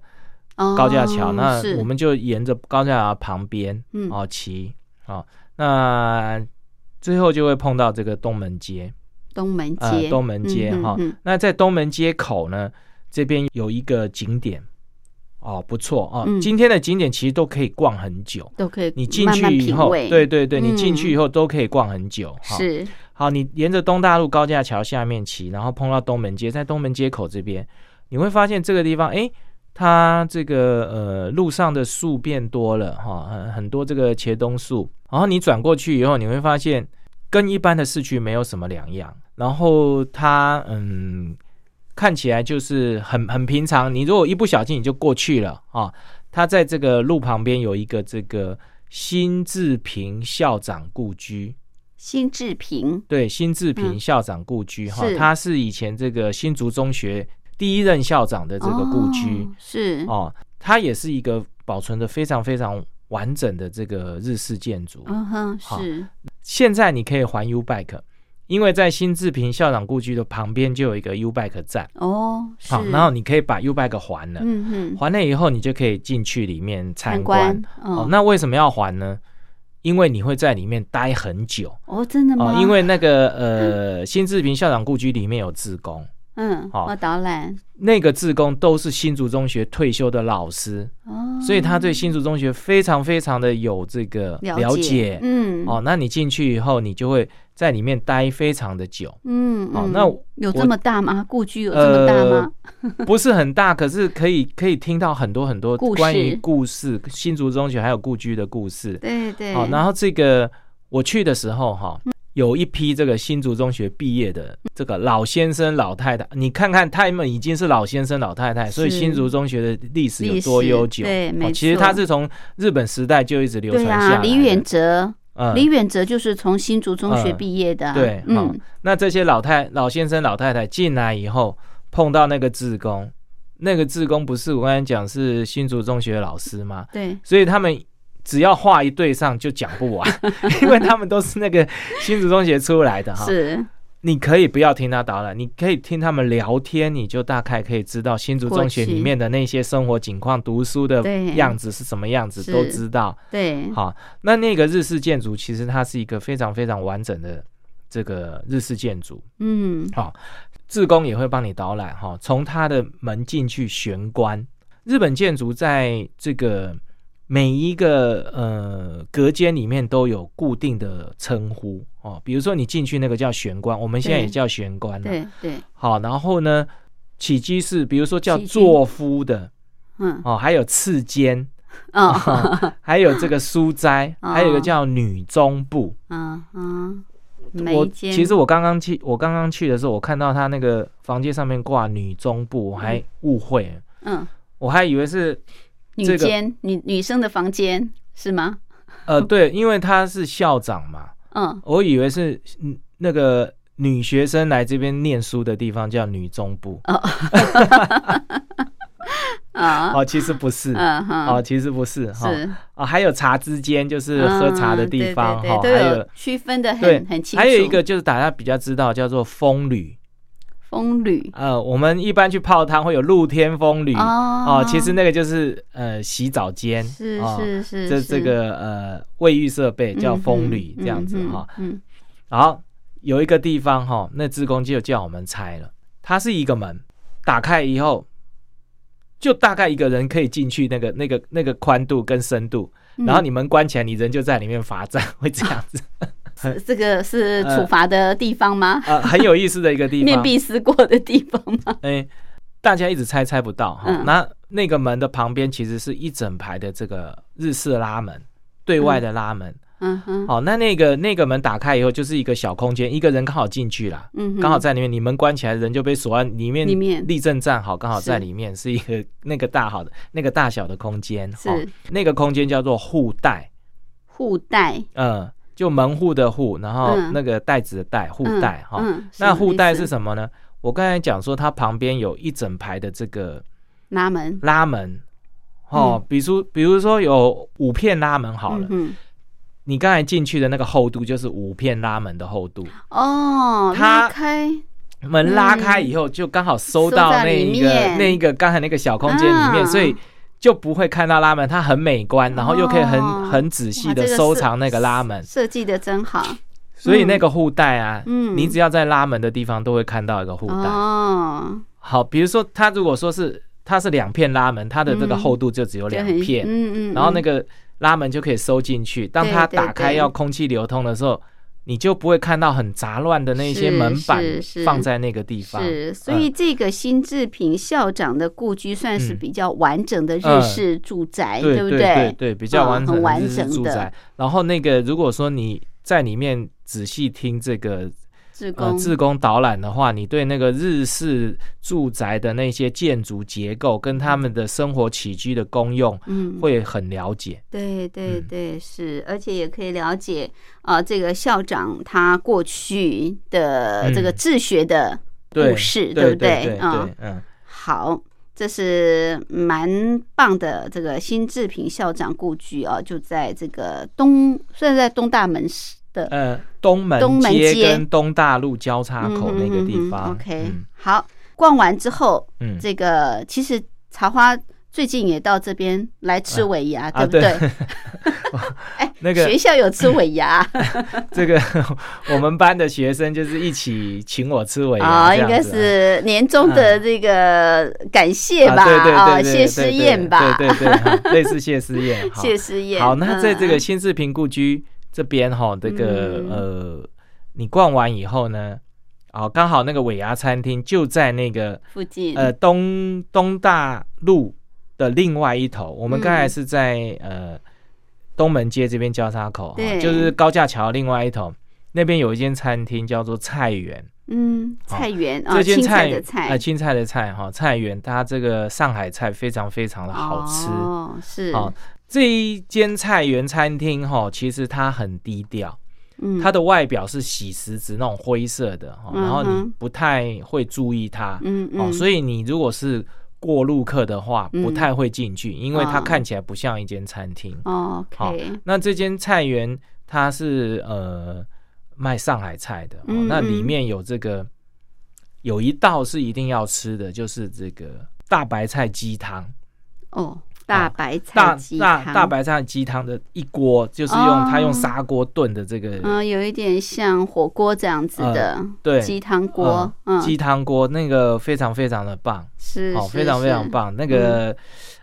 高架桥，那我们就沿着高架桥旁边嗯。哦骑哦，那最后就会碰到这个东门街，东门街，呃东门街哈、嗯嗯嗯。那在东门街口呢，这边有一个景点哦，不错哦、嗯。今天的景点其实都可以逛很久。都可以你进去以后，对对对，你嗯进去以后都可以逛很久。哈。是。好，你沿着东大路高架桥下面骑，然后碰到东门街，在东门街口这边，你会发现这个地方，哎，它这个呃路上的树变多了哈，很很多这个茄冬树，然后你转过去以后，你会发现跟一般的市区没有什么两样，然后它嗯看起来就是很很平常，你如果一不小心你就过去了啊。它在这个路旁边有一个这个新志平校长故居，新志平，对，新志平嗯。校长故居哈、是。他是以前这个新竹中学第一任校长的这个故居哦是哦，它也是一个保存的非常非常完整的这个日式建筑。嗯哼好是现在你可以还 U Bike，因为在新志平校长故居的旁边就有一个 U Bike 站，哦是，好，然后你可以把 U Bike 还了，嗯哼还了以后你就可以进去里面参参观。观哦，那为什么要还呢？因为你会在里面待很久。哦真的吗？哦，因为那个呃，新志平校长故居里面有自工，嗯好哦导览那个志工都是新竹中学退休的老师，哦，所以他对新竹中学非常非常的有这个了解。嗯哦，那你进去以后，你就会在里面待非常的久。嗯嗯哦那有这么大吗？故居有这么大吗？不是很大，可是可以可以听到很多很多关于故事，新竹中学还有故居的故事。对对，好，然后这个我去的时候哈，有一批这个新竹中学毕业的这个老先生老太太，你看看他们已经是老先生老太太，所以新竹中学的历史有多悠久？对没哦其实错它是从日本时代就一直流传下来的。啊，李远哲，嗯李远哲就是从新竹中学嗯毕业的啊，对，好嗯，那这些老太老先生老太太进来以后，碰到那个志工，那个志工不是我刚才讲是新竹中学的老师吗？对，所以他们只要话一对上就讲不完，因为他们都是那个新竹中学出来的哈。是你可以不要听他导览，你可以听他们聊天，你就大概可以知道新竹中学里面的那些生活景况、读书的样子是什么样子，都知道。对，好，那那个日式建筑其实它是一个非常非常完整的这个日式建筑。嗯好，志工也会帮你导览哈，从它的门进去玄关。日本建筑在这个每一个呃隔间里面都有固定的称呼哦，比如说你进去那个叫玄关，我们现在也叫玄关了。对对，好，然后呢，起居室，比如说叫起居。作夫的嗯。哦，还有次间，哦。还有这个书斋，哦。还有一个叫女中部。嗯嗯，我其实我刚刚去，我刚刚去的时候，我看到他那个房间上面挂女中部，我还误会了，嗯。我还以为是女这个间女女生的房间是吗？呃，对，因为他是校长嘛，嗯。我以为是嗯那个女学生来这边念书的地方叫女中部，啊 哦，其实不是，嗯哼哦，其实不是哈，是。哦，还有茶之间就是喝茶的地方哈，还有区分的很很清楚。还有一个就是大家比较知道叫做风吕，风吕。呃，我们一般去泡汤会有露天风吕。哦。哦，其实那个就是呃洗澡间，是哦是是，这是。这个呃卫浴设备叫风吕嗯这样子哈。嗯。然后有一个地方哈，那志工就叫我们拆了，它是一个门，打开以后，就大概一个人可以进去那个那个那个宽度跟深度，嗯。然后你门关起来，你人就在里面罚站，会这样子，嗯 这个是处罚的地方吗？呃，很有意思的一个地方面。壁思过的地方吗？哎，大家一直猜猜不到哈。嗯那那个门的旁边其实是一整排的这个日式拉门，对外的拉门。嗯哼，好，那那个那个门打开以后，就是一个小空间，一个人刚好进去了。嗯，刚好在里面，你门关起来，人就被锁在里面。里面立正站好，刚好在是里面，是一个那个大好的那个大小的空间。是哦那个空间叫做户袋，户袋嗯，就门户的户，然后嗯。那个袋子的袋，户袋哈。嗯，那户袋是。什么呢？我刚才讲说，它旁边有一整排的这个拉门？拉门，哦，比如比如说有五片拉门好了，嗯你刚才进去的那个厚度就是五片拉门的厚度，哦，它拉开。门拉开以后就刚好收到那一个那一个刚才那个小空间里面，啊。所以就不会看到拉门，它很美观，然后又可以很哦很仔细的收藏那个拉门，设计的真好。所以那个护带啊，嗯你只要在拉门的地方都会看到一个护带。哦，好，比如说它如果说是它是两片拉门，它的这个嗯厚度就只有两片，嗯嗯，嗯然后那个拉门就可以收进去。当它打开要空气流通的时候，你就不会看到很杂乱的那些门板放在那个地方。是，所以这个新志平校长的故居算是嗯。比较完整的日嗯。式住宅，对不对对？对，比较嗯完整的很完日式整的。住宅。然后那个如果说你在里面仔细听这个呃志工导览的话，你对那个日式住宅的那些建筑结构跟他们的生活起居的功用，嗯，会很了解。对对嗯。对，是，而且也可以了解啊、这个校长他过去的这个嗯治学的对故事，对不对？对啊、嗯，好，这是蛮棒的这个新志平校长故居啊，就在这个东，虽然在东大门市的呃，东门东门街街跟东大路交叉口那个地方。OK，、嗯好，逛完之后，嗯，这个其实茶花最近也到这边来吃尾牙，啊对不对？哎，那个学校有吃尾牙 这个我们班的学生就是一起请我吃尾牙，啊，应该是年终的这个感谢吧，啊，对对啊，对对，谢师宴吧，对对对，类似谢师宴。谢师宴。好，那在这个嗯新市平故居这边哈，这个嗯呃，你逛完以后呢，哦，刚好那个尾牙餐厅就在那个附近，呃东东大路的另外一头。我们刚才嗯是在呃东门街这边交叉口，就是高架桥另外一头。那边有一间餐厅叫做菜园，嗯，菜园啊，这间青菜菜的菜呃，青菜的菜哈，菜园它这个上海菜非常非常的好吃。哦，是，好这一间菜园餐厅哈，其实它很低调，嗯，它的外表是洗石子那种灰色的哈，嗯然后你不太会注意它，嗯嗯，哦，所以你如果是过路客的话，嗯。不太会进去，因为它哦看起来不像一间餐厅。哦好那这间菜园它是呃卖上海菜的，那里嗯面有这个有一道是一定要吃的，就是这个大白菜鸡汤。哦，大白菜大鸡汤。大大白菜鸡汤的一锅，就是用、哦它用砂锅炖的这个、嗯，有一点像火锅这样子的呃对鸡汤锅，嗯，鸡汤锅，那个非常非常的棒，哦，是哦非常非常，棒。那个、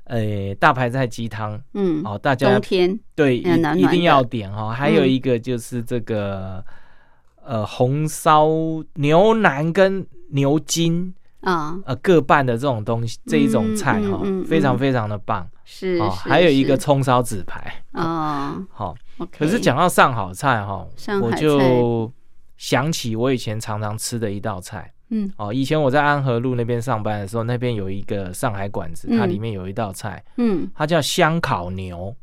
呃大白菜鸡汤嗯，哦，大家冬天对一嗯暖暖一定要点哦。还有嗯。一个就是这个、呃红烧牛腩跟牛筋啊，呃各半的这种东西，这一种菜哈、嗯嗯嗯非常非常的棒是哦。是还有一个葱烧纸排，哦好、可是讲到上好菜哈、我就想起我以前常常吃的一道菜嗯。哦。以前我在安和路那边上班的时候，那边有一个上海馆子，它嗯。里面有一道菜，嗯，它叫香烤牛，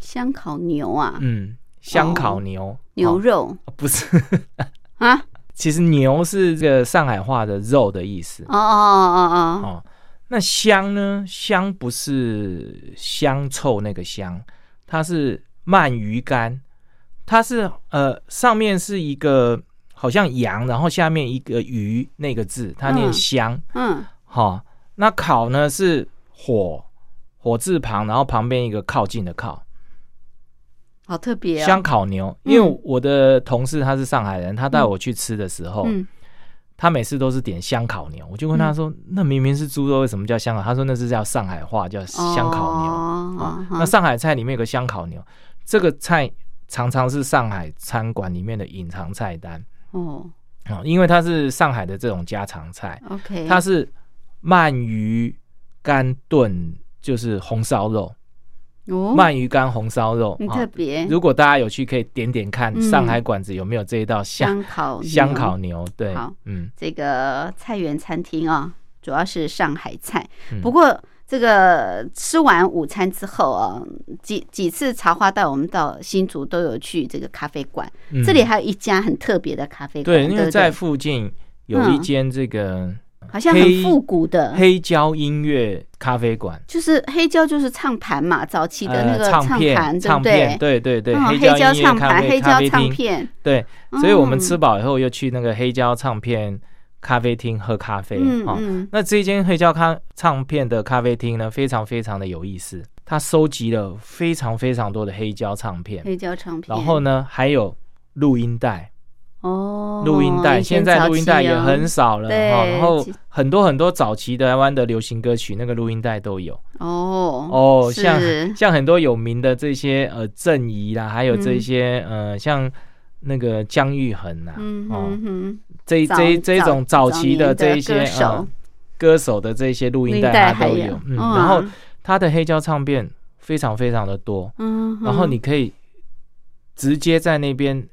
香烤牛啊，嗯，香烤牛，哦牛肉不是，啊，其实牛是这个上海话的肉的意思哦哦哦哦哦。那香呢？香不是香臭那个香，它是鳗鱼干，它是呃上面是一个好像羊，然后下面一个鱼那个字，它念嗯香。嗯好、那烤呢是火火字旁，然后旁边一个靠近的靠。好特别香哦，烤牛，嗯因为我的同事他是上海人，他带我去吃的时候，嗯。他每次都是点香烤牛，我就问他说：“那明明是猪肉，为什么叫香烤？”他说：“那是叫上海话，叫香烤牛。哦啊哦那上海菜里面有个香烤牛，这个菜常常是上海餐馆里面的隐藏菜单。哦。啊，因为它是上海的这种家常菜，，OK，它是鳗鱼干炖，就是红烧肉，哦。鳗鱼干红烧肉很啊特别，如果大家有去，可以点点看嗯。上海馆子有没有这一道香香烤牛。香烤牛。对好，嗯，这个菜园餐厅啊，主要是上海菜。嗯。不过这个吃完午餐之后啊，几几次茶花带我们到新竹都有去这个咖啡馆，嗯。这里还有一家很特别的咖啡馆，对，因为在附近有一嗯间这个好像很复古的。黑胶音乐咖啡馆，就是黑胶，就是唱盘嘛，早期的那个呃、唱盘，片，对不唱片，对？对对黑黑胶唱盘、黑胶唱片，对，所以我们嗯吃饱以后又去那个黑胶唱片咖啡厅喝咖啡嗯那这间黑胶咖唱片的咖啡厅呢，非常非常的有意思，它收集了非常非常多的黑胶唱片，黑胶唱片。然后呢还有录音带，哦，录音带，现在录音带也很少了对哈，然后很多很多早期台湾的流行歌曲那个录音带都有。哦哦，像像很多有名的这些呃郑怡啦，还有这嗯。些呃像那个姜育恒呐，嗯哦这早这这种早早期的这一些歌手。呃歌手的这些录音带带还有它都有，嗯，哇然后他的黑胶唱片非常非常的多，嗯，然后你可以直接在那边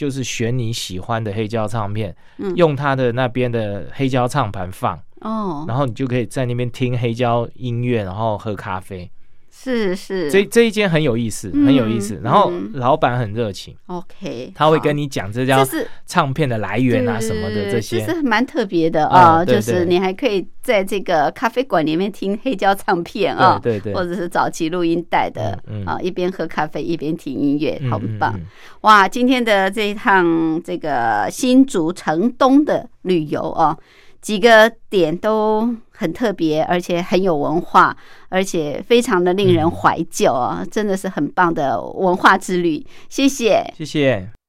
就是选你喜欢的黑胶唱片，嗯用他的那边的黑胶唱盘放，哦，然后你就可以在那边听黑胶音乐，然后喝咖啡。是是这这一间很有意思，嗯很有意思。然后嗯老板很热情，OK，他会跟你讲这张唱片的来源啊什么的对这些。这是蛮特别的啊就是你还可以在这个咖啡馆里面听黑胶唱片啊，对对对或者是早期录音带的嗯嗯啊，一边喝咖啡一边听音乐，嗯好棒哇！今天的这一趟这个新竹城东的旅游哦，几个点都很特别，而且很有文化，而且非常的令人嗯怀旧啊，真的是很棒的文化之旅。谢谢。谢谢。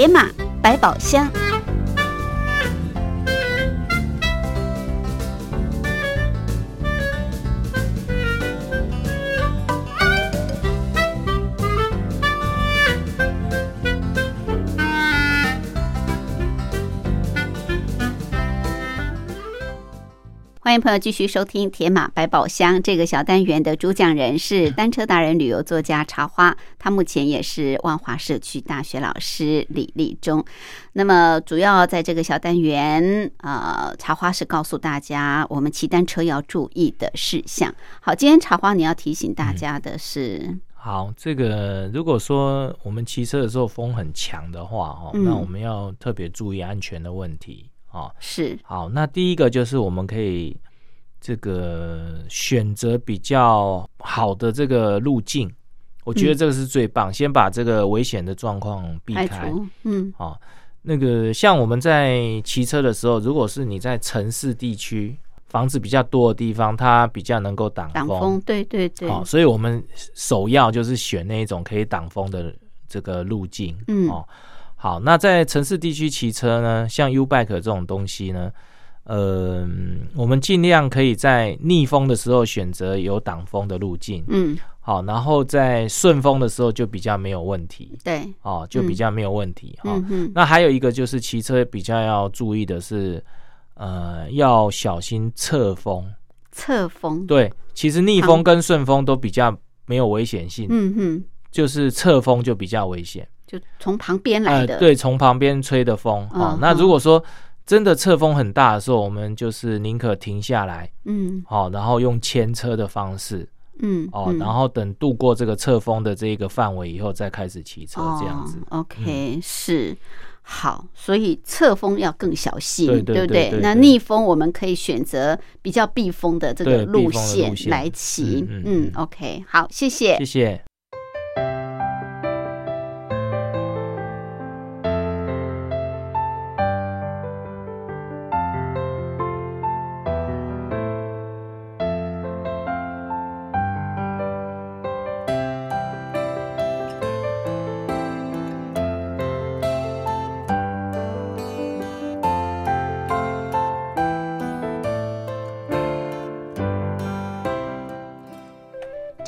野马百宝箱。欢迎朋友继续收听《铁马百宝箱》这个小单元的主讲人是单车达人、旅游作家茶花，他目前也是万华社区大学老师李立忠。那么，主要在这个小单元，呃，茶花是告诉大家我们骑单车要注意的事项。好，今天茶花你要提醒大家的是，好，这个如果说我们骑车的时候风很强的话，哦，嗯那我们要特别注意安全的问题哦。是好，那第一个就是我们可以这个选择比较好的这个路径，我觉得嗯这个是最棒，先把这个危险的状况避开。除，嗯哦，那个像我们在骑车的时候，如果是你在城市地区，房子比较多的地方，它比较能够挡挡风，对对对，哦，所以我们首要就是选那一种可以挡风的这个路径。嗯哦，好，那在城市地区骑车呢，像 U bike 这种东西呢，呃，我们尽量可以在逆风的时候选择有挡风的路径。嗯，好，然后在顺风的时候就比较没有问题。对，哦，就比较没有问题哈、嗯嗯，那还有一个就是骑车比较要注意的是，呃，要小心侧风。侧风，对，其实逆风跟顺风都比较没有危险性，嗯哼，就是侧风就比较危险。就从旁边来呃，的，，对，从旁边吹的风。哦嗯，那嗯如果说真的侧风很大的时候，我们就是宁可停下来，嗯好、然后用牵车的方式，嗯，哦，嗯然后等度过这个侧风的这一个范围以后，再开始骑车，这样子。OK，、是好，所以侧风要更小心，对对不对那逆风我们可以选择比较避风的这个路线来骑。嗯嗯嗯嗯 o k 好，谢谢。谢谢。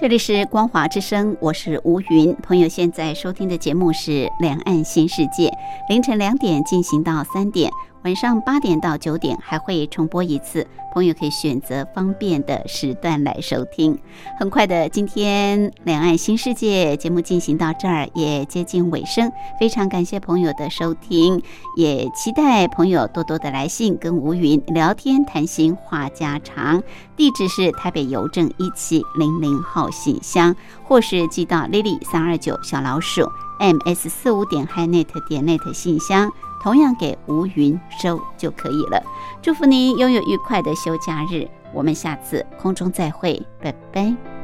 这里是光华之声，我是吴云。朋友现在收听的节目是《两岸新世界》，凌晨两点进行到三点，晚上八点到九点还会重播一次。朋友可以选择方便的时段来收听。很快的，今天《两岸新世界》节目进行到这儿也接近尾声，非常感谢朋友的收听，也期待朋友多多的来信跟吴云聊天谈心话家常。地址是台北邮政一七零零号信箱，或是寄到 lily 三二九小老鼠 ms 四五点 hinet 点 net 信箱，同样给吴云收就可以了。祝福您拥有愉快的休假日，我们下次空中再会，拜拜。